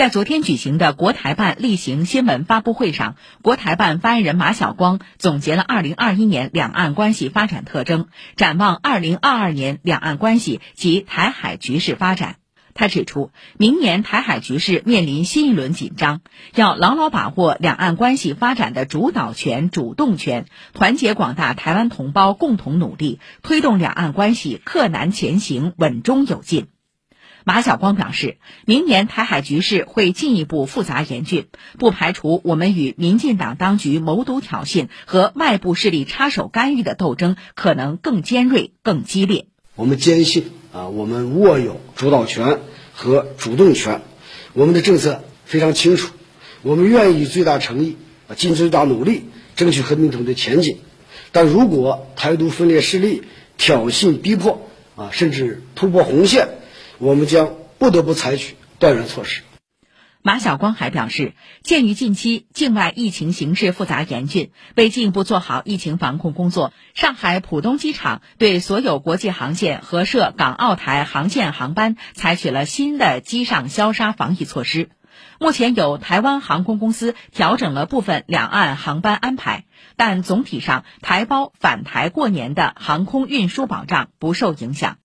在昨天举行的国台办例行新闻发布会上，国台办发言人马晓光总结了2021年两岸关系发展特征，展望2022年两岸关系及台海局势发展。他指出，明年台海局势面临新一轮紧张，要牢牢把握两岸关系发展的主导权、主动权，团结广大台湾同胞共同努力，推动两岸关系克难前行、稳中有进。马晓光表示，明年台海局势会进一步复杂严峻，不排除我们与民进党当局谋独挑衅和外部势力插手干预的斗争可能更尖锐、更激烈。我们坚信啊，我们握有主导权和主动权，我们的政策非常清楚，我们愿意最大诚意啊，尽最大努力争取和平统一的前景。但如果台独分裂势力挑衅、逼迫啊，甚至突破红线，我们将不得不采取断然措施。马晓光还表示，鉴于近期境外疫情形势复杂严峻，为进一步做好疫情防控工作，上海浦东机场对所有国际航线和涉港澳台航线航班采取了新的机上消杀防疫措施。目前有台湾航空公司调整了部分两岸航班安排，但总体上台胞返台过年的航空运输保障不受影响。